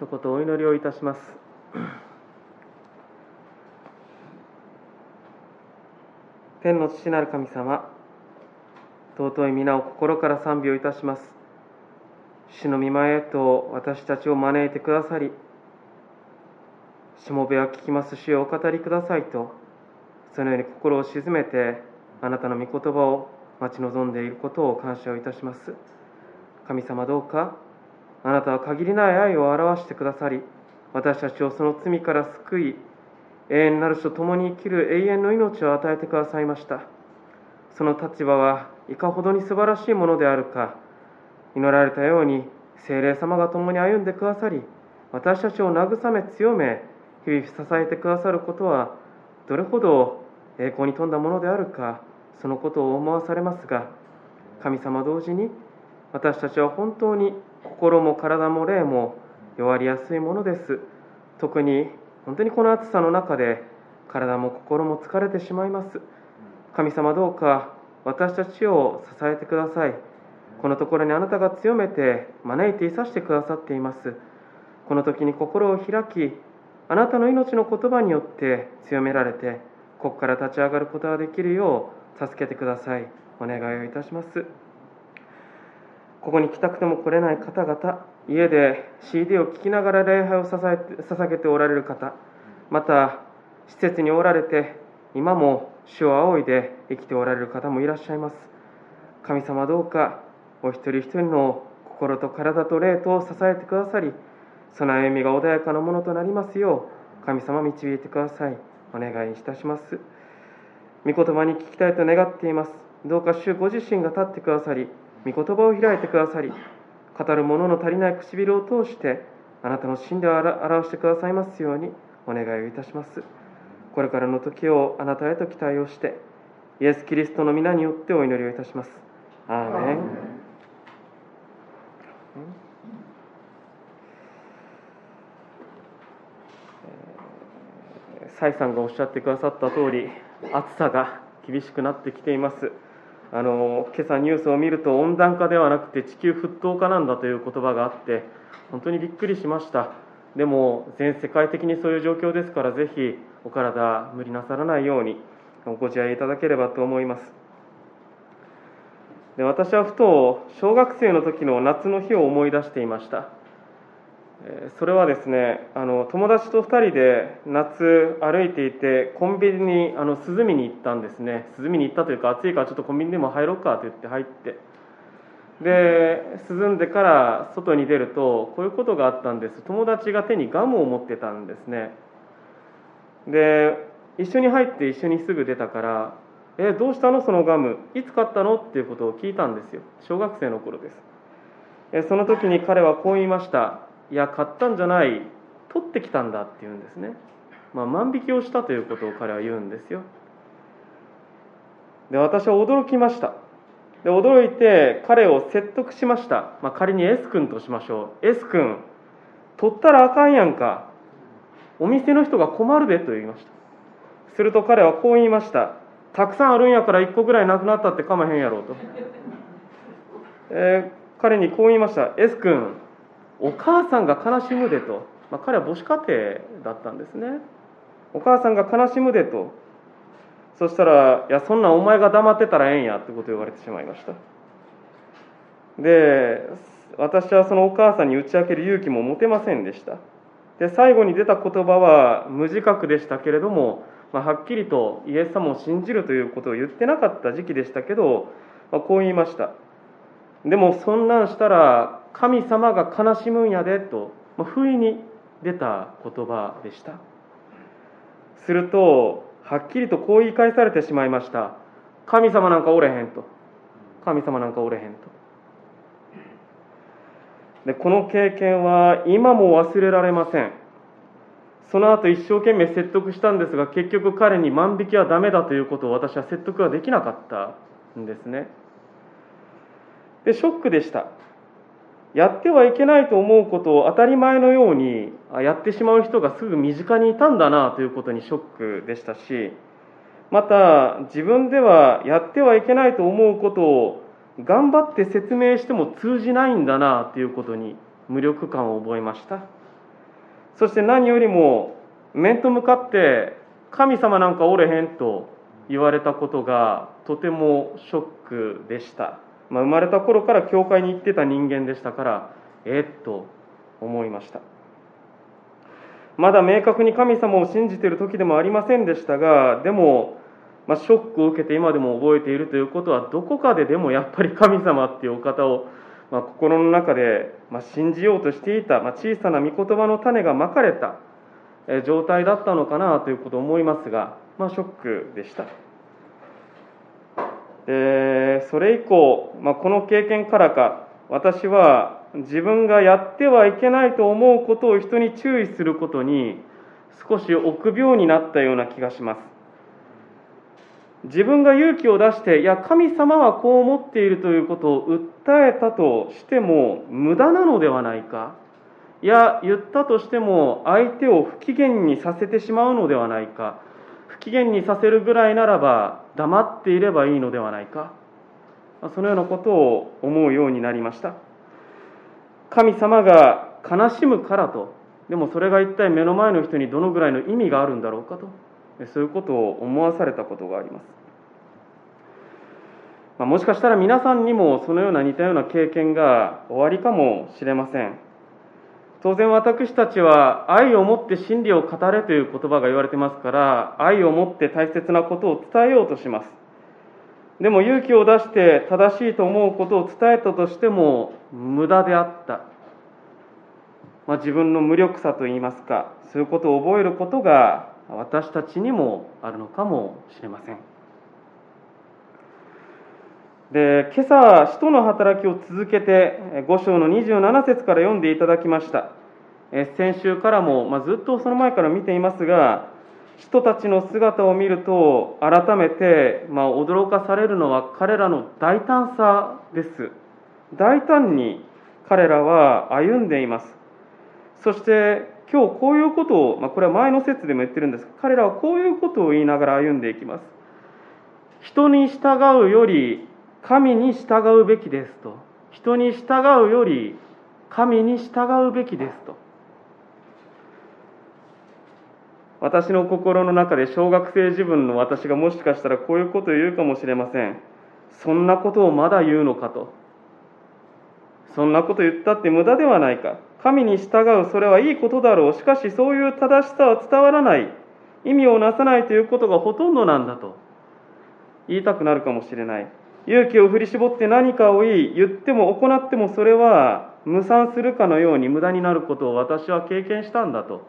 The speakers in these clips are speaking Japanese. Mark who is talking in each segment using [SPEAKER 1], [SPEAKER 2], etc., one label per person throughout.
[SPEAKER 1] 一言お祈りをいたします。天の父なる神様尊い皆を心から賛美をいたします。主の御前へと私たちを招いてくださりしもべは聞きます主をお語りくださいとそのように心を静めてあなたの御言葉を待ち望んでいることを感謝をいたします。神様どうかあなたは限りない愛を表してくださり私たちをその罪から救い永遠なる人と共に生きる永遠の命を与えてくださいました。その立場はいかほどに素晴らしいものであるか祈られたように精霊様が共に歩んでくださり私たちを慰め強め日々支えてくださることはどれほど栄光に富んだものであるかそのことを思わされますが神様同時に私たちは本当に心も体も霊も弱りやすいものです。特に本当にこの暑さの中で体も心も疲れてしまいます。神様どうか私たちを支えてください。このところにあなたが強めて招いていさしてくださっています。この時に心を開きあなたの命の言葉によって強められてここから立ち上がることができるよう助けてください。お願いをいたします。ここに来たくても来れない方々家で CD を聴きながら礼拝を捧げておられる方また施設におられて今も主を仰いで生きておられる方もいらっしゃいます。神様どうかお一人一人の心と体と霊とを支えてくださりその歩みが穏やかなものとなりますよう神様導いてください。お願いいたします。御言葉に聞きたいと願っています。どうか主ご自身が立ってくださり御言葉を開いてくださり語る者の足りない唇を通してあなたの真理を表してくださいますようにお願いをいたします。これからの時をあなたへと期待をしてイエス・キリストの皆によってお祈りをいたします。アーメン。蔡さんがおっしゃってくださった通り暑さが厳しくなってきています。あの今朝ニュースを見ると温暖化ではなくて地球沸騰化なんだという言葉があって本当にびっくりしました。でも全世界的にそういう状況ですからぜひお体無理なさらないようにおご自愛いただければと思います。で私はふと小学生の時の夏の日を思い出していました。それはですねあの友達と2人で夏歩いていてコンビニにあの涼みに行ったんですね。涼みに行ったというか暑いからちょっとコンビニでも入ろうかと言って入って。で涼んでから外に出るとこういうことがあったんです。友達が手にガムを持ってたんですね。で一緒に入って一緒にすぐ出たから「えどうしたの？そのガム。いつ買ったの?」っていうことを聞いたんですよ。小学生の頃です。その時に彼はこう言いました。いや買ったんじゃない取ってきたんだって言うんですね、まあ、万引きをしたということを彼は言うんですよ。で私は驚きました。で驚いて彼を説得しました、まあ、仮に S 君としましょう。S 君取ったらあかんやんか。お店の人が困るでと言いました。すると彼はこう言いました。たくさんあるんやから1個ぐらいなくなったってかまへんやろうと、えー、彼にこう言いました。S 君お母さんが悲しむでと、まあ、彼は母子家庭だったんですね。お母さんが悲しむでと。そしたら「いやそんなお前が黙ってたらええんや」ってこと言われてしまいました。で私はそのお母さんに打ち明ける勇気も持てませんでした。で最後に出た言葉は無自覚でしたけれども、まあ、はっきりとイエス様を信じるということを言ってなかった時期でしたけど、まあ、こう言いました。でもそんなんしたら神様が悲しむんやでと、まあ、不意に出た言葉でした。するとはっきりとこう言い返されてしまいました。神様なんかおれへんと。神様なんかおれへんと。でこの経験は今も忘れられません。その後一生懸命説得したんですが結局彼に万引きはダメだということを私は説得はできなかったんですね。でショックでした。やってはいけないと思うことを当たり前のようにやってしまう人がすぐ身近にいたんだなということにショックでしたしまた自分ではやってはいけないと思うことを頑張って説明しても通じないんだなということに無力感を覚えました。そして何よりも面と向かって神様なんかおれへんと言われたことがとてもショックでした、まあ、生まれた頃から教会に行ってた人間でしたからえっと思いましたまだ明確に神様を信じている時でもありませんでしたがでも、まあ、ショックを受けて今でも覚えているということはどこかででもやっぱり神様っていうお方を、まあ、心の中で、ま、信じようとしていた、ま、小さな御言葉の種がまかれた状態だったのかなということを思いますが、ま、ショックでした。でそれ以降、まあ、この経験からか私は自分がやってはいけないと思うことを人に注意することに少し臆病になったような気がします。自分が勇気を出していや神様はこう思っているということを訴えたとしても無駄なのではないか。いや言ったとしても相手を不機嫌にさせてしまうのではないか。不機嫌にさせるぐらいならば黙っていればいいのではないか。そのようなことを思うようになりました。神様が悲しむからと。でもそれが一体目の前の人にどのぐらいの意味があるんだろうかと。そういうことを思わされたことがあります、まあ、もしかしたら皆さんにもそのような似たような経験がおありかもしれません。当然私たちは愛を持って真理を語れという言葉が言われてますから愛を持って大切なことを伝えようとします。でも勇気を出して正しいと思うことを伝えたとしても無駄であった、まあ、自分の無力さといいますかそういうことを覚えることが私たちにもあるのかもしれません。で今朝、使徒の働きを続けて5章の27節から読んでいただきました。え先週からも、まあ、ずっとその前から見ていますが人たちの姿を見ると改めて、まあ、驚かされるのは彼らの大胆さです。大胆に彼らは歩んでいます。そして今日こういうことを、まあ、これは前の説でも言ってるんですが彼らはこういうことを言いながら歩んでいきます。人に従うより神に従うべきですと。人に従うより神に従うべきですと。私の心の中で小学生自分の私がもしかしたらこういうことを言うかもしれません。そんなことをまだ言うのかと。そんなこと言ったって無駄ではないか。神に従うそれはいいことだろう。しかしそういう正しさは伝わらない。意味をなさないということがほとんどなんだと。言いたくなるかもしれない。勇気を振り絞って何かを言い言っても行ってもそれは無産するかのように無駄になることを私は経験したんだと。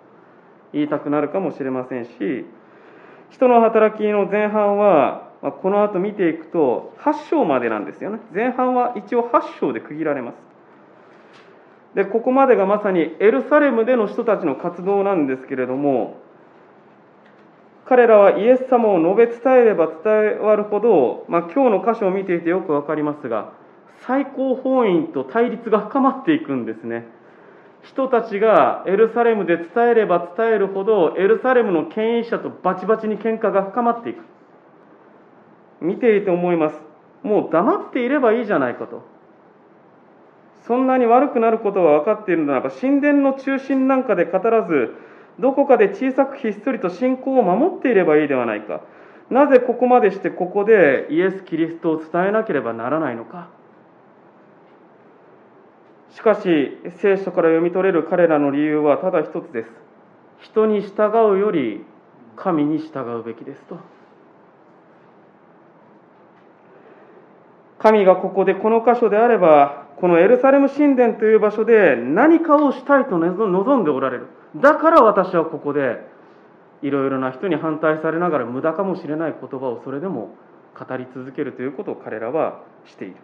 [SPEAKER 1] 言いたくなるかもしれませんし人の働きの前半はこの後見ていくと8章までなんですよね。前半は一応8章で区切られます。でここまでがまさにエルサレムでの人たちの活動なんですけれども彼らはイエス様を述べ伝えれば伝わるほど、まあ、今日の箇所を見ていてよく分かりますが最高法院と対立が深まっていくんですね。人たちがエルサレムで伝えれば伝えるほどエルサレムの権威者とバチバチに喧嘩が深まっていく。見ていて思います。もう黙っていればいいじゃないかと。そんなに悪くなることが分かっているならば神殿の中心なんかで語らずどこかで小さくひっそりと信仰を守っていればいいではないか。なぜここまでしてここでイエス・キリストを伝えなければならないのか。しかし聖書から読み取れる彼らの理由はただ一つです。人に従うより神に従うべきですと。神がここでこの箇所であればこのエルサレム神殿という場所で何かをしたいと望んでおられる。だから私はここでいろいろな人に反対されながら無駄かもしれない言葉をそれでも語り続けるということを彼らはしている。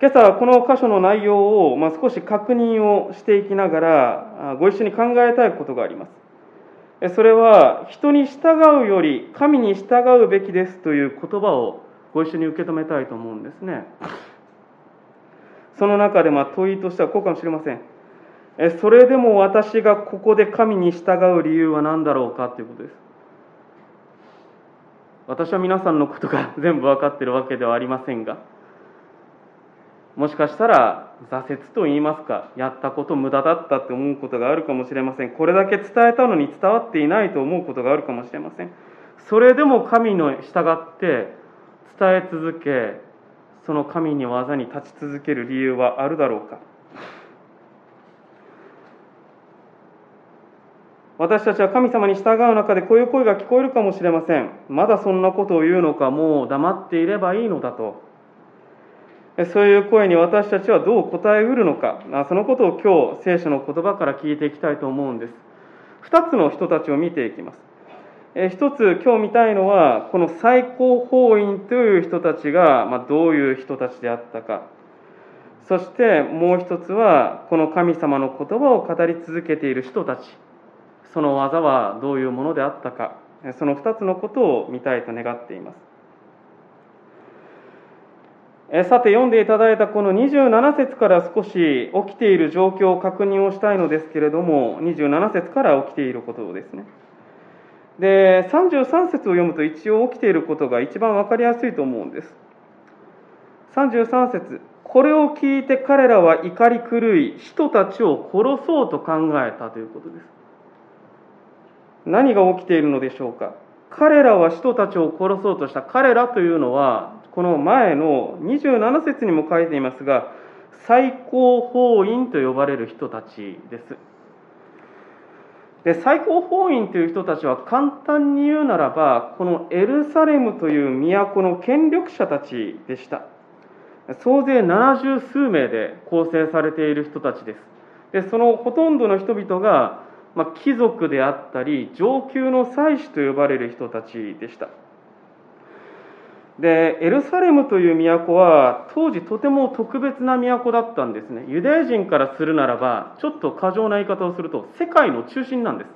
[SPEAKER 1] 今朝この箇所の内容を、ま、少し確認をしていきながらご一緒に考えたいことがあります。それは人に従うより神に従うべきですという言葉をご一緒に受け止めたいと思うんですね。その中でま問いとしてはこうかもしれません。それでも私がここで神に従う理由は何だろうかということです。私は皆さんのことが全部分かっているわけではありませんがもしかしたら挫折と言いますかやったこと無駄だったって思うことがあるかもしれません。これだけ伝えたのに伝わっていないと思うことがあるかもしれません。それでも神の従ってえ続けその神に技に立ち続ける理由はあるだろうか。私たちは神様に従う中でこういう声が聞こえるかもしれません。まだそんなことを言うのかもう黙っていればいいのだと。そういう声に私たちはどう答えうるのか。そのことを今日聖書の言葉から聞いていきたいと思うんです。2つの人たちを見ていきます。一つ今日見たいのはこの最高法院という人たちが、まどういう人たちであったか。そしてもう一つはこの神様の言葉を語り続けている人たち。その技はどういうものであったか。その2つのことを見たいと願っています。さて読んでいただいたこの27節から少し起きている状況を確認をしたいのですけれども27節から起きていることですね。で33節を読むと一応起きていることが一番分かりやすいと思うんです。33節これを聞いて彼らは怒り狂い人たちを殺そうと考えたということです。何が起きているのでしょうか？彼らは人たちを殺そうとした。彼らというのはこの前の27節にも書いていますが最高法院と呼ばれる人たちです。で最高法院という人たちは簡単に言うならばこのエルサレムという都の権力者たちでした。総勢70数名で構成されている人たちです。でそのほとんどの人々が、まあ、貴族であったり上級の祭司と呼ばれる人たちでした。でエルサレムという都は当時とても特別な都だったんですね。ユダヤ人からするならばちょっと過剰な言い方をすると世界の中心なんです。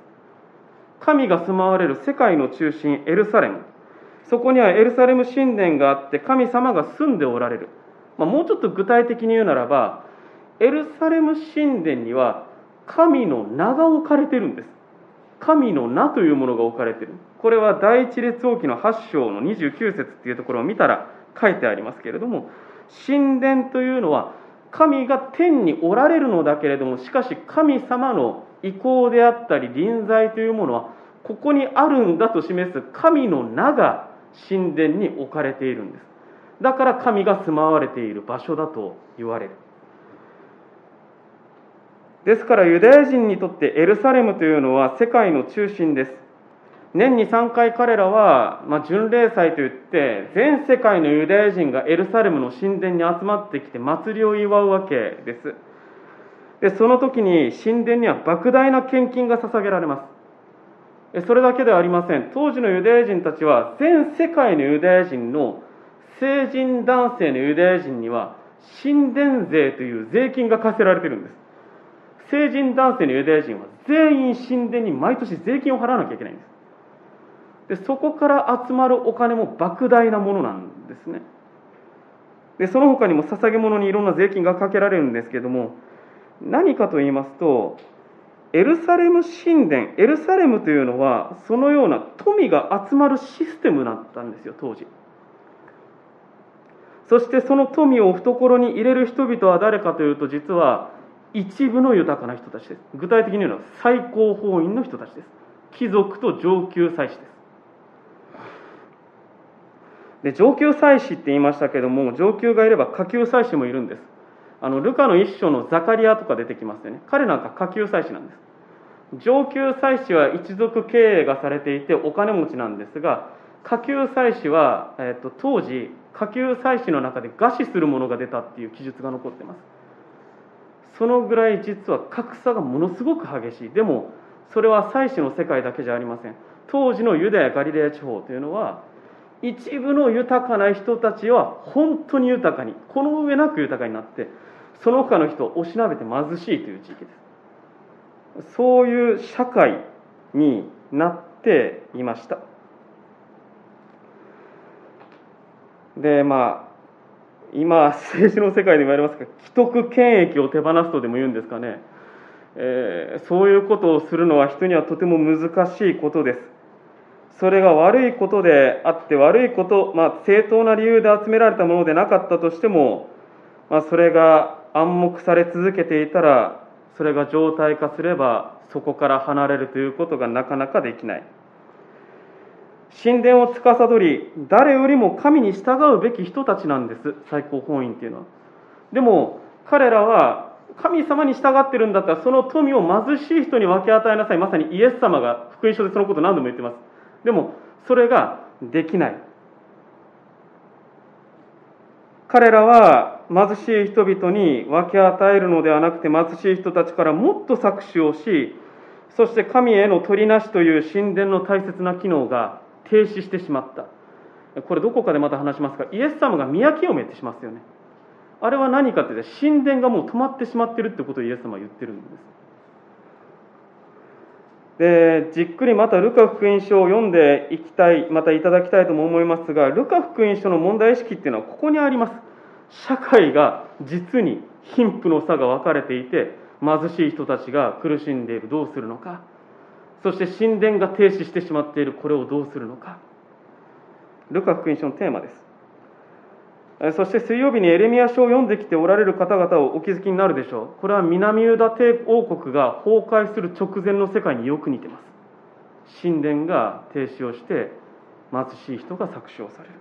[SPEAKER 1] 神が住まわれる世界の中心エルサレム。そこにはエルサレム神殿があって神様が住んでおられる、まあ、もうちょっと具体的に言うならばエルサレム神殿には神の名が置かれてるんです。神の名というものが置かれている。これは第一列王記の8章の29節っていうところを見たら書いてありますけれども神殿というのは神が天におられるのだけれどもしかし神様の意向であったり臨在というものはここにあるんだと示す神の名が神殿に置かれているんです。だから神が住まわれている場所だと言われる。ですからユダヤ人にとってエルサレムというのは世界の中心です。年に3回彼らは、まあ、巡礼祭といって全世界のユダヤ人がエルサレムの神殿に集まってきて祭りを祝うわけです。でその時に神殿には莫大な献金が捧げられます。それだけではありません。当時のユダヤ人たちは全世界のユダヤ人の成人男性のユダヤ人には神殿税という税金が課せられているんです。成人男性のユダヤ人は全員神殿に毎年税金を払わなきゃいけないんです。でそこから集まるお金も莫大なものなんですね。でその他にも捧げ物にいろんな税金がかけられるんですけども何かと言いますとエルサレム神殿エルサレムというのはそのような富が集まるシステムだったんですよ当時。そしてその富を懐に入れる人々は誰かというと実は一部の豊かな人たちです。具体的に言うのは最高法院の人たちです。貴族と上級祭司です。で上級祭司って言いましたけども上級がいれば下級祭司もいるんです。あのルカの一章のザカリアとか出てきますよね。彼なんか下級祭司なんです。上級祭司は一族経営がされていてお金持ちなんですが下級祭司は、えーと、当時下級祭司の中で餓死するものが出たっていう記述が残ってます。そのぐらい実は格差がものすごく激しい。でもそれは祭司の世界だけじゃありません。当時のユダヤ・ガリレア地方というのは一部の豊かな人たちは本当に豊かにこの上なく豊かになってその他の人をおしなべて貧しいという地域です。そういう社会になっていました。でまあ今政治の世界で言われますが既得権益を手放すとでも言うんですかね、えー、そういうことをするのは人にはとても難しいことです。それが悪いことであって悪いこと、まあ、正当な理由で集められたものでなかったとしてもまあ、それが暗黙され続けていたらそれが常態化すればそこから離れるということがなかなかできない。神殿を司り誰よりも神に従うべき人たちなんです。最高法院っていうのは。でも彼らは神様に従ってるんだったらその富を貧しい人に分け与えなさい。まさにイエス様が福音書でそのこと何度も言ってます。でもそれができない。彼らは貧しい人々に分け与えるのではなくて貧しい人たちからもっと搾取をしそして神への取りなしという神殿の大切な機能が停止してしまった。これどこかでまた話しますがイエス様が宮清めってしますよね。あれは何かって言って神殿がもう止まってしまってるってことをイエス様は言ってるんです。でじっくりまたルカ福音書を読んでいきたいまたいただきたいとも思いますがルカ福音書の問題意識っていうのはここにあります。社会が実に貧富の差が分かれていて貧しい人たちが苦しんでいる。どうするのか。そして神殿が停止してしまっているこれをどうするのか。ルカ福音書のテーマです。そして水曜日にエレミア書を読んできておられる方々をお気づきになるでしょう。これは南ユダ帝王国が崩壊する直前の世界によく似てます。神殿が停止をして貧しい人が搾取をされる。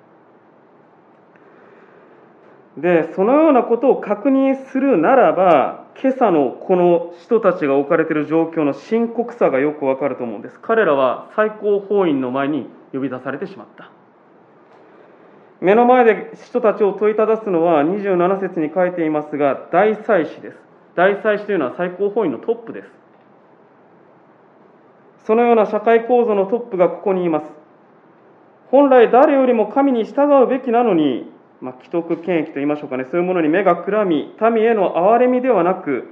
[SPEAKER 1] でそのようなことを確認するならば今朝のこの人たちが置かれている状況の深刻さがよくわかると思うんです。彼らは最高法院の前に呼び出されてしまった。目の前で人たちを問いただすのは27節に書いていますが大祭司です。大祭司というのは最高法院のトップです。そのような社会構造のトップがここにいます。本来誰よりも神に従うべきなのにまあ、既得権益と言いましょうかね、そういうものに目がくらみ、民への憐れみではなく、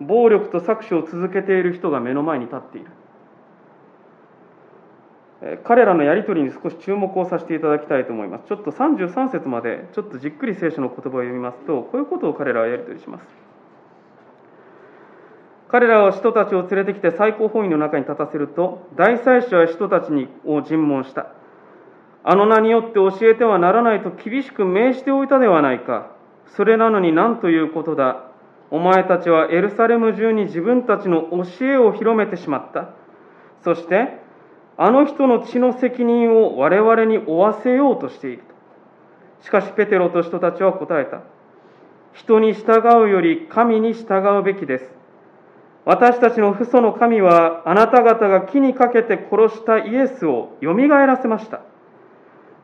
[SPEAKER 1] 暴力と搾取を続けている人が目の前に立っている。彼らのやり取りに少し注目をさせていただきたいと思います。ちょっと33節まで、ちょっとじっくり聖書の言葉を読みますと、こういうことを彼らはやり取りします。彼らは人たちを連れてきて最高法院の中に立たせると、大祭司は人たちを尋問した。あの名によって教えてはならないと厳しく命じておいたではないか。それなのに何ということだ。お前たちはエルサレム中に自分たちの教えを広めてしまった。そして、あの人の血の責任を我々に負わせようとしている。しかし、ペテロと人たちは答えた。人に従うより神に従うべきです。私たちの父祖の神はあなた方が木にかけて殺したイエスをよみがえらせました。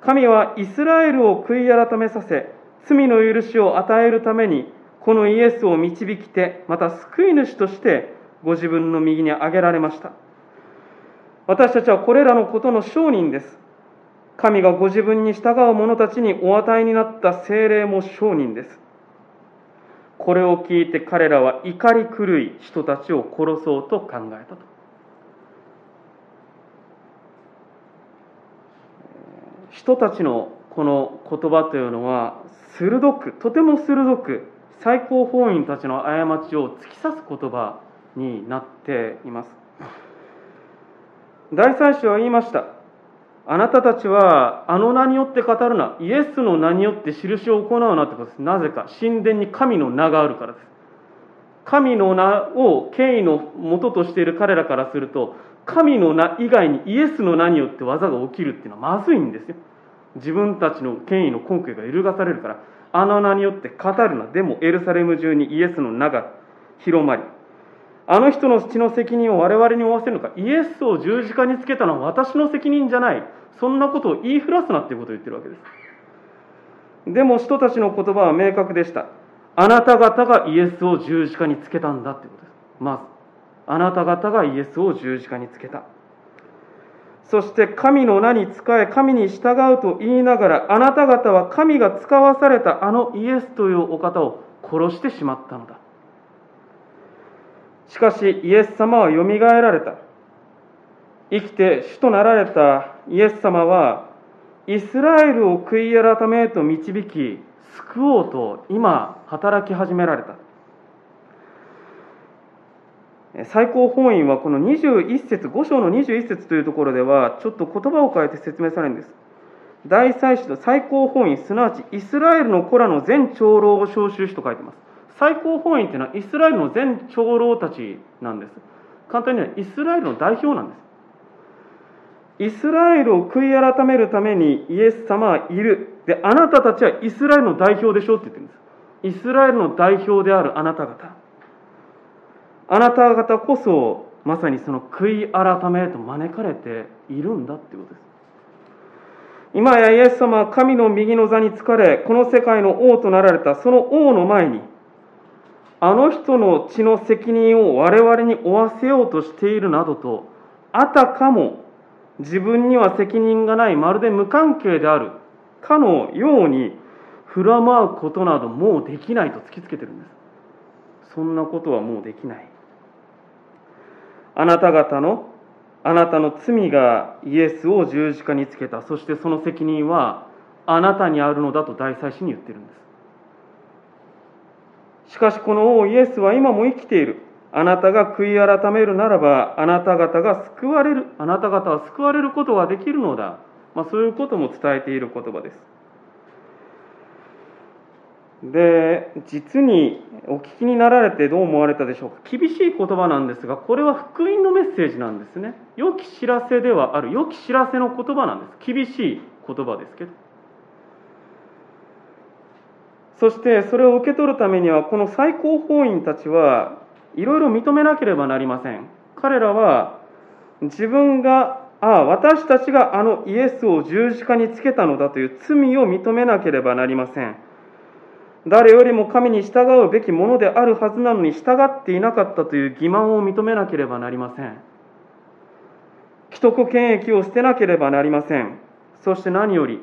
[SPEAKER 1] 神はイスラエルを悔い改めさせ、罪の許しを与えるために、このイエスを導きて、また救い主としてご自分の右に挙げられました。私たちはこれらのことの証人です。神がご自分に従う者たちにお与えになった精霊も証人です。これを聞いて彼らは怒り狂い人たちを殺そうと考えたと。人たちのこの言葉というのは鋭くとても鋭く最高法院たちの過ちを突き刺す言葉になっています。大祭司は言いました。あなたたちはあの名によって語るな。イエスの名によって印を行うなってことです。なぜか。神殿に神の名があるからです。神の名を権威のもととしている彼らからすると神の名以外にイエスの名によって技が起きるっていうのはまずいんですよ。自分たちの権威の根拠が揺るがされるから。あの名によって語るな。でもエルサレム中にイエスの名が広まり。あの人の血の責任を我々に負わせるのか。イエスを十字架につけたのは私の責任じゃない。そんなことを言いふらすなっていうことを言ってるわけです。でも人たちの言葉は明確でした。あなた方がイエスを十字架につけたんだってことです。まず。あなた方がイエスを十字架につけた。そして神の名に仕え神に従うと言いながらあなた方は神が使わされたあのイエスというお方を殺してしまったのだ。しかしイエス様はよみがえられた。生きて主となられたイエス様はイスラエルを悔い改めへと導き救おうと今働き始められた。最高法院はこの21節5章の21節というところではちょっと言葉を変えて説明されるんです大祭司と最高法院、すなわちイスラエルの子らの全長老を召集しと書いてます。最高法院というのはイスラエルの全長老たちなんです。簡単にはイスラエルの代表なんです。イスラエルを悔い改めるためにイエス様はいる。で、あなたたちはイスラエルの代表でしょって言ってるんです。イスラエルの代表であるあなた方。あなた方こそ、まさにその悔い改めと招かれているんだっていうことです。今やイエス様は神の右の座に疲れ、この世界の王となられたその王の前に、あの人の血の責任を我々に負わせようとしているなどと、あたかも自分には責任がない、まるで無関係であるかのように振る舞うことなどもうできないと突きつけてるんです。そんなことはもうできない。あなた方の、あなたの罪がイエスを十字架につけた。そしてその責任はあなたにあるのだと大祭司に言ってるんです。しかしこの王イエスは今も生きている。あなたが悔い改めるならば、あなた方が救われる、あなた方は救われることができるのだ。まあ、そういうことも伝えている言葉です。で、実にお聞きになられてどう思われたでしょうか？厳しい言葉なんですが、これは福音のメッセージなんですね。良き知らせではある、良き知らせの言葉なんです。厳しい言葉ですけど。そしてそれを受け取るためには、この最高法院たちはいろいろ認めなければなりません。彼らは自分が、ああ、私たちがあのイエスを十字架につけたのだという罪を認めなければなりません。誰よりも神に従うべきものであるはずなのに従っていなかったという欺瞞を認めなければなりません。既得権益を捨てなければなりません。そして何より、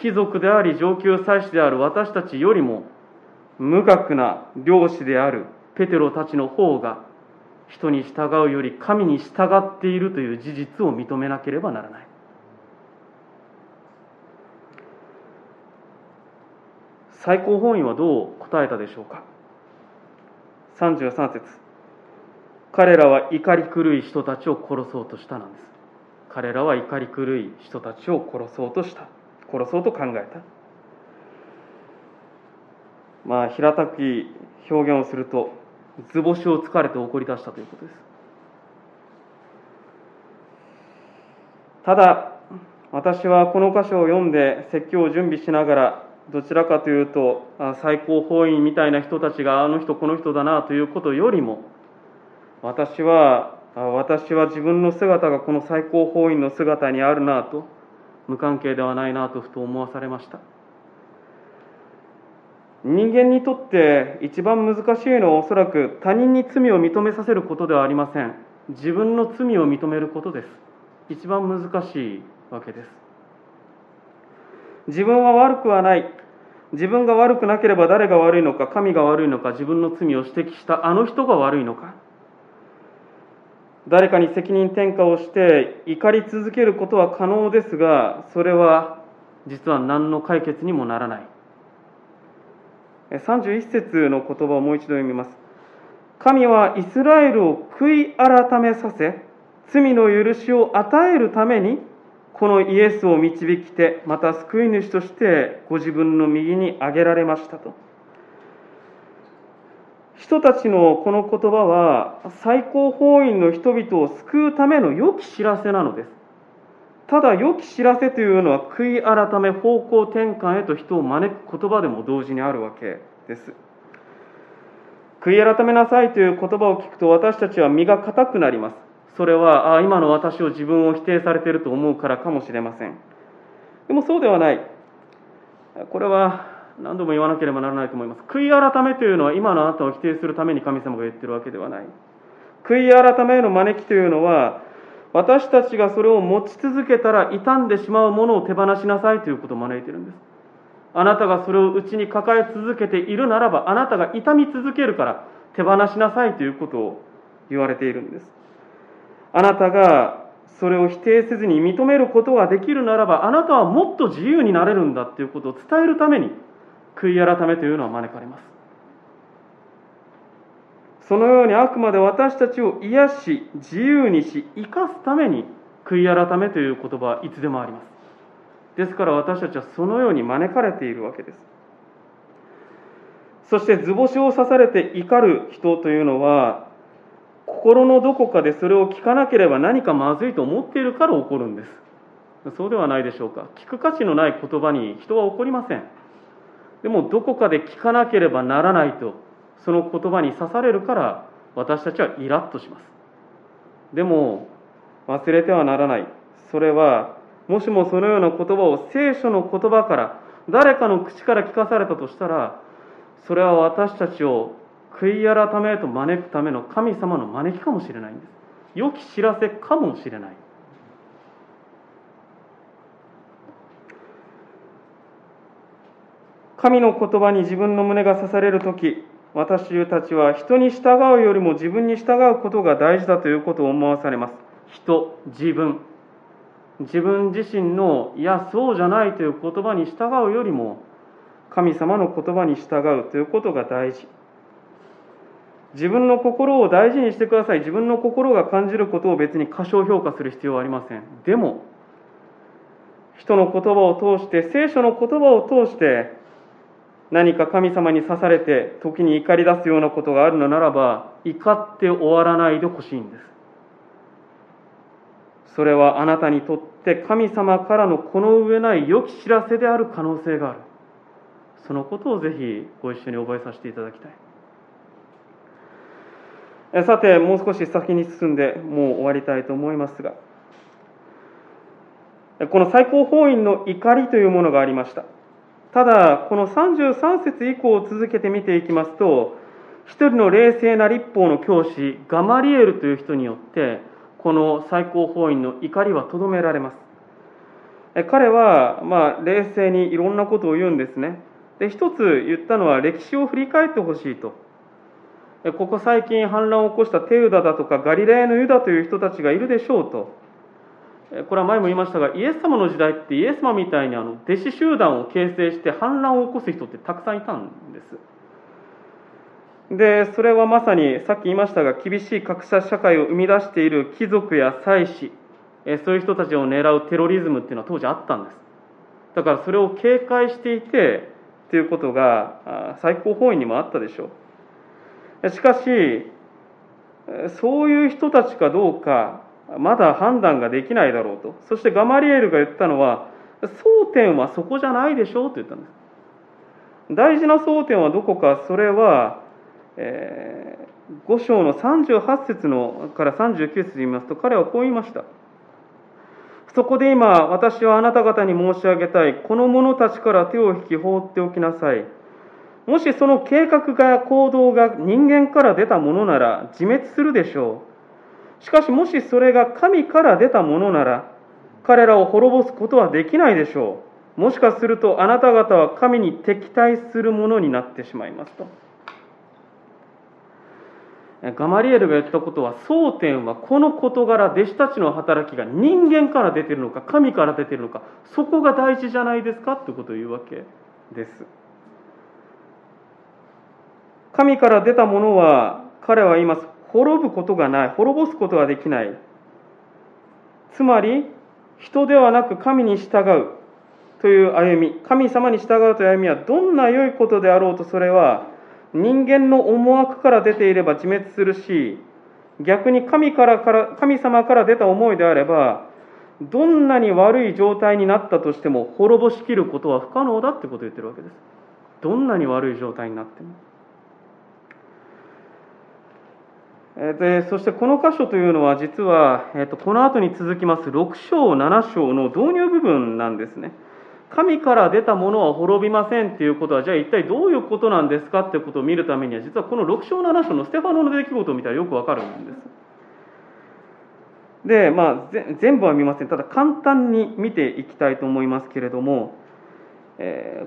[SPEAKER 1] 貴族であり上級祭司である私たちよりも無学な漁師であるペテロたちの方が人に従うより神に従っているという事実を認めなければならない最高法院はどう答えたでしょうか？33節。彼らは怒り狂い人たちを殺そうとしたなんです。彼らは怒り狂い人たちを殺そうとした。殺そうと考えた。まあ平たく表現をすると図星を突かれて怒り出したということです。ただ私はこの箇所を読んで説教を準備しながらどちらかというと最高法院みたいな人たちがあの人この人だなということよりも私は私は自分の姿がこの最高法院の姿にあるなと無関係ではないなとふと思わされました。人間にとって一番難しいのはおそらく他人に罪を認めさせることではありません。自分の罪を認めることです。一番難しいわけです。自分は悪くはない。自分が悪くなければ誰が悪いのか神が悪いのか自分の罪を指摘したあの人が悪いのか。誰かに責任転嫁をして怒り続けることは可能ですがそれは実は何の解決にもならない。31節の言葉をもう一度読みます。神はイスラエルを悔い改めさせ、罪の許しを与えるために、このイエスを導きて、また救い主としてご自分の右に挙げられましたと。人たちのこの言葉は、最高法院の人々を救うための良き知らせなのです。ただ良き知らせというのは悔い改め方向転換へと人を招く言葉でも同時にあるわけです悔い改めなさいという言葉を聞くと私たちは身が固くなりますそれはあ今の私を自分を否定されていると思うからかもしれませんでもそうではないこれは何度も言わなければならないと思います悔い改めというのは今のあなたを否定するために神様が言ってるわけではない悔い改めへの招きというのは私たちがそれを持ち続けたら傷んでしまうものを手放しなさいということを招いているんです。あなたがそれを内に抱え続けているならば、あなたが痛み続けるから手放しなさいということを言われているんです。あなたがそれを否定せずに認めることができるならば、あなたはもっと自由になれるんだということを伝えるために、悔い改めというのは招かれます。そのようにあくまで私たちを癒し、自由にし、生かすために、悔い改めという言葉はいつでもあります。ですから私たちはそのように招かれているわけですそして図星を刺されて怒る人というのは心のどこかでそれを聞かなければ何かまずいと思っているから怒るんです。そうではないでしょうか。聞く価値のない言葉に人は怒りません。でもどこかで聞かなければならないとその言葉に刺されるから私たちはイラッとします。でも忘れてはならない。それはもしもそのような言葉を聖書の言葉から誰かの口から聞かされたとしたらそれは私たちを悔い改めへと招くための神様の招きかもしれないんです。良き知らせかもしれない。神の言葉に自分の胸が刺される時私たちは人に従うよりも自分に従うことが大事だということを思わされます。人自分。自分自身のいやそうじゃないという言葉に従うよりも神様の言葉に従うということが大事。自分の心を大事にしてください。自分の心が感じることを別に過小評価する必要はありません。でも人の言葉を通して聖書の言葉を通して何か神様に刺されて時に怒り出すようなことがあるのならば怒って終わらないでほしいんです。それはあなたにとって神様からのこの上ない良き知らせである可能性がある。そのことをぜひご一緒に覚えさせていただきたい。さてもう少し先に進んでもう終わりたいと思いますがこの最高法院の怒りというものがありましたただ、この33節以降を続けて見ていきますと、一人の冷静な立法の教師、ガマリエルという人によって、この最高法院の怒りはとどめられます。彼は、まあ、冷静にいろんなことを言うんですね。で、一つ言ったのは、歴史を振り返ってほしいと。ここ最近反乱を起こしたテウダだとかガリレーのユダという人たちがいるでしょうと。これは前も言いましたが、イエス様の時代ってイエス様みたいにあの弟子集団を形成して反乱を起こす人ってたくさんいたんです。で、それはまさにさっき言いましたが、厳しい格差社会を生み出している貴族や祭司、そういう人たちを狙うテロリズムっていうのは当時あったんです。だからそれを警戒していてということが最高法院にもあったでしょう。しかし、そういう人たちかどうかまだ判断ができないだろうと。そしてガマリエルが言ったのは、争点はそこじゃないでしょうと言ったんです。大事な争点はどこか、それは、えー、5章の38節のから39節で言いますと、彼はこう言いました。そこで今、私はあなた方に申し上げたい、この者たちから手を引き放っておきなさい。もしその計画が行動が人間から出たものなら自滅するでしょう。しかしもしそれが神から出たものなら、彼らを滅ぼすことはできないでしょう。もしかするとあなた方は神に敵対するものになってしまいますと。ガマリエルが言ったことは、争点はこの事柄、弟子たちの働きが人間から出てるのか、神から出てるのか、そこが大事じゃないですかということを言うわけです。神から出たものは、彼は言います。滅ぶことがない、滅ぼすことができない。つまり、人ではなく神に従うという歩み、神様に従うという歩みはどんな良いことであろうとそれは人間の思惑から出ていれば自滅するし、逆に神からから神様から出た思いであれば、どんなに悪い状態になったとしても滅ぼしきることは不可能だってことを言ってるわけです。どんなに悪い状態になっても。でそしてこの箇所というのは実は、えー、とこの後に続きます。6章7章の導入部分なんですね。神から出たものは滅びませんということはじゃあ一体どういうことなんですかってことを見るためには実はこの6章7章のステファノの出来事を見たらよくわかるんです。でまあ全部は見ません。ただ簡単に見ていきたいと思いますけれども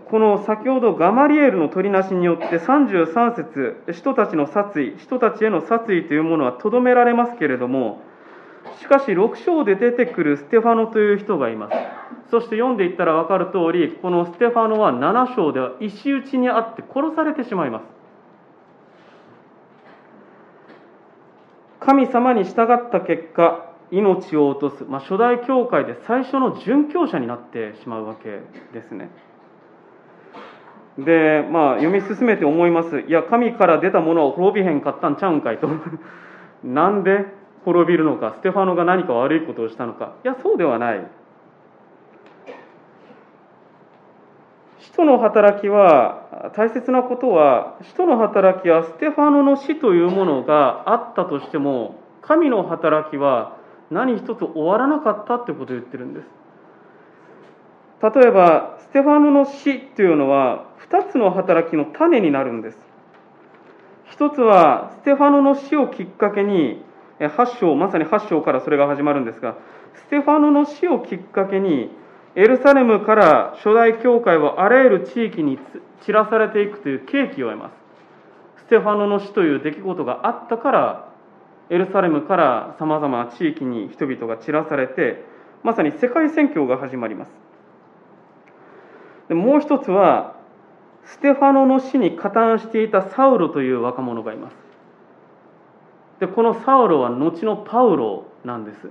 [SPEAKER 1] この先ほどガマリエルの取りなしによって33節人たちの殺意人たちへの殺意というものはとどめられますけれどもしかし6章で出てくるステファノという人がいますそして読んでいったら分かる通りこのステファノは7章では石打ちにあって殺されてしまいます神様に従った結果
[SPEAKER 2] 命を落とす、まあ、初代教会で最初の殉教者になってしまうわけですね。で、まあ、読み進めて思います。いや、神から出たものを滅びへんかったんちゃうんかいと。なんで滅びるのか、ステファノが何か悪いことをしたのか。いや、そうではない。使徒の働きは、大切なことは、使徒の働きはステファノの死というものがあったとしても、神の働きは何一つ終わらなかったってことを言ってるんです。例えば、ステファノの死というのは、2つの働きの種になるんです。一つは、ステファノの死をきっかけに、8章、まさに8章からそれが始まるんですが、ステファノの死をきっかけに、エルサレムから初代教会はあらゆる地域に散らされていくという契機を得ます。ステファノの死という出来事があったから、エルサレムからさまざまな地域に人々が散らされて、まさに世界宣教が始まります。でもう一つは、ステファノの死に加担していたサウロという若者がいます。で、このサウロは後のパウロなんです。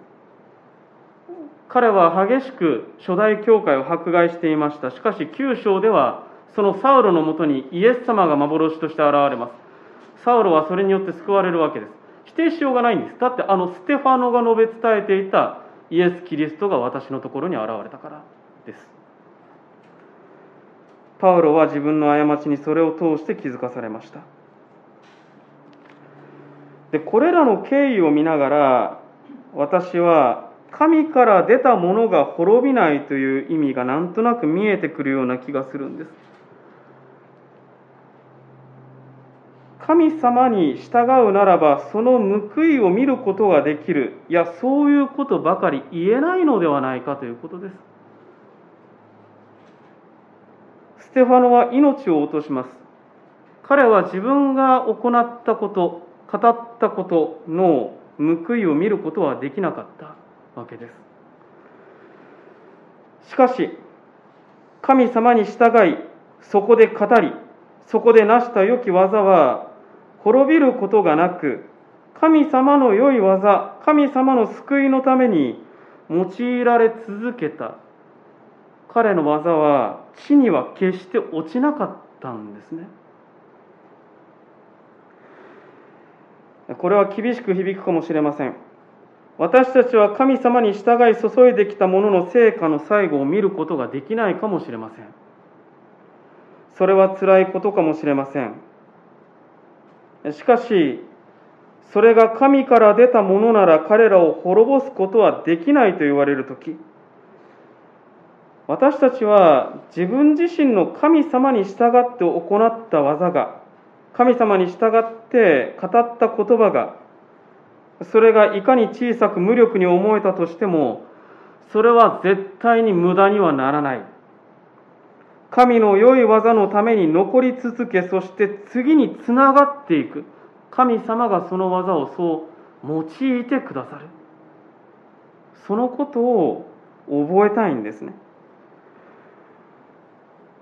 [SPEAKER 2] 彼は激しく初代教会を迫害していました。しかし9章では、そのサウロのもとにイエス様が幻として現れます。サウロはそれによって救われるわけです。否定しようがないんです。だってあのステファノが述べ伝えていたイエス・キリストが私のところに現れたからです。パウロは自分の過ちにそれを通して気づかされました。でこれらの経緯を見ながら私は神から出たものが滅びないという意味がなんとなく見えてくるような気がするんです。神様に従うならばその報いを見ることができるいやそういうことばかり言えないのではないかということですステファノは命を落とします。彼は自分が行ったこと語ったことの報いを見ることはできなかったわけです。しかし神様に従いそこで語りそこで成した良き技は滅びることがなく神様の良い技神様の救いのために用いられ続けた。彼の技は地には決して落ちなかったんですね。これは厳しく響くかもしれません。私たちは神様に従い注いできたものの成果の最後を見ることができないかもしれません。それは辛いことかもしれません。しかしそれが神から出たものなら彼らを滅ぼすことはできないと言われる時私たちは自分自身の神様に従って行った技が神様に従って語った言葉がそれがいかに小さく無力に思えたとしてもそれは絶対に無駄にはならない。神の良い技のために残り続けそして次につながっていく。神様がその技をそう用いてくださる。そのことを覚えたいんですね。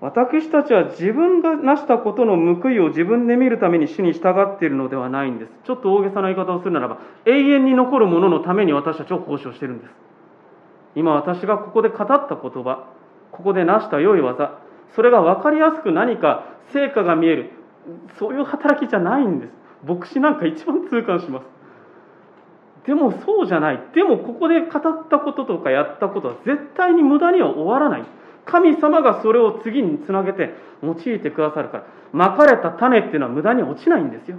[SPEAKER 2] 私たちは自分が成したことの報いを自分で見るために主に従っているのではないんです。ちょっと大げさな言い方をするならば、永遠に残るもののために私たちを交渉しているんです。今私がここで語った言葉、ここで成した良い技、それが分かりやすく何か成果が見える、そういう働きじゃないんです。牧師なんか一番痛感します。でもそうじゃない。でもここで語ったこととかやったことは絶対に無駄には終わらない。神様がそれを次につなげて用いてくださるからまかれた種っていうのは無駄に落ちないんですよ。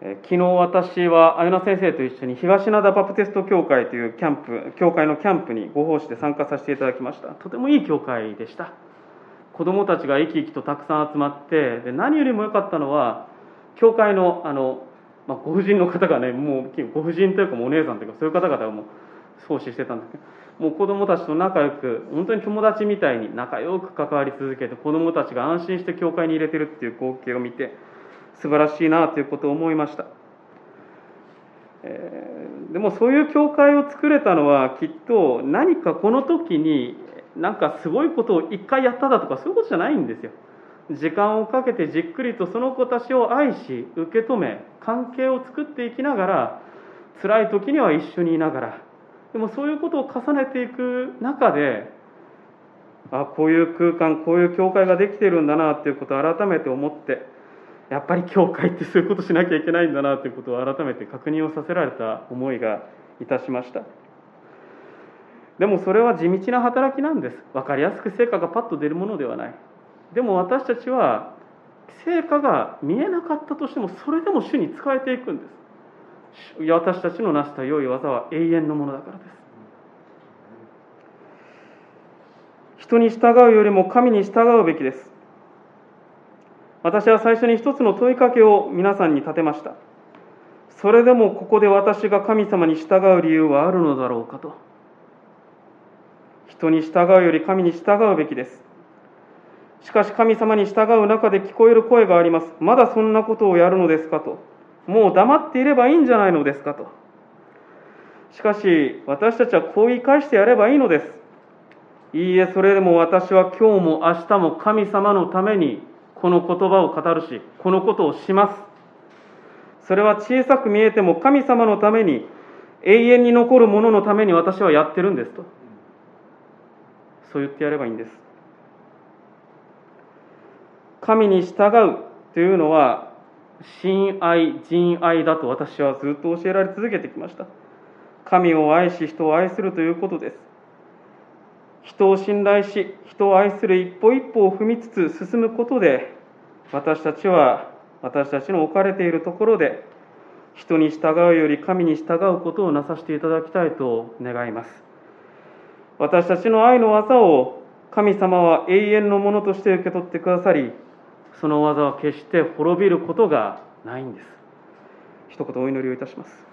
[SPEAKER 2] 昨日私はあゆな先生と一緒に東灘バプテスト教会というキャンプ教会のキャンプにご奉仕で参加させていただきました。とてもいい教会でした。子どもたちが生き生きとたくさん集まってで何よりも良かったのは教会のあのまあ、ご婦人の方がねもうご婦人というかお姉さんというかそういう方々がもう奉仕してたんですけどもう子供たちと仲良く本当に友達みたいに仲良く関わり続けて子供たちが安心して教会に入れてるっていう光景を見て素晴らしいなということを思いました、えー、でもそういう教会を作れたのはきっと何かこの時になんかすごいことを一回やっただとかそういうことじゃないんですよ。時間をかけてじっくりとその子たちを愛し受け止め関係を作っていきながら辛い時には一緒にいながら。でもそういうことを重ねていく中であこういう空間こういう教会ができてるんだなっていうことを改めて思ってやっぱり教会ってそういうことしなきゃいけないんだなということを改めて確認をさせられた思いがいたしました。でもそれは地道な働きなんです。分かりやすく成果がパッと出るものではない。でも私たちは成果が見えなかったとしてもそれでも主に仕えていくんです。私たちの成した良い技は永遠のものだからです。人に従うよりも神に従うべきです。私は最初に一つの問いかけを皆さんに立てました。それでもここで私が神様に従う理由はあるのだろうかと。人に従うより神に従うべきです。しかし神様に従う中で聞こえる声があります。まだそんなことをやるのですかと。もう黙っていればいいんじゃないのですかと。しかし私たちはこう言い返してやればいいのです。いいえそれでも私は今日も明日も神様のためにこの言葉を語るしこのことをします。それは小さく見えても神様のために永遠に残るもののために私はやってるんですと。そう言ってやればいいんです。神に従うというのは親愛仁愛だと私はずっと教えられ続けてきました。神を愛し人を愛するということです。人を信頼し人を愛する一歩一歩を踏みつつ進むことで私たちは私たちの置かれているところで人に従うより神に従うことをなさせていただきたいと願います。私たちの愛の技を神様は永遠のものとして受け取ってくださりその技は決して滅びることがないんです。一言お祈りをいたします。